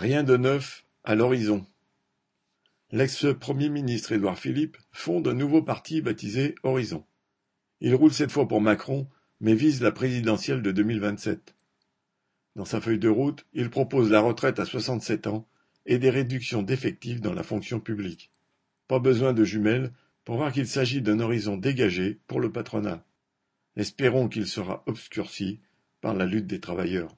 Rien de neuf à l'horizon. L'ex-premier ministre Édouard Philippe fonde un nouveau parti baptisé Horizon. Il roule cette fois pour Macron, mais vise la présidentielle de 2027. Dans sa feuille de route, il propose la retraite à 67 ans et des réductions d'effectifs dans la fonction publique. Pas besoin de jumelles pour voir qu'il s'agit d'un horizon dégagé pour le patronat. Espérons qu'il sera obscurci par la lutte des travailleurs.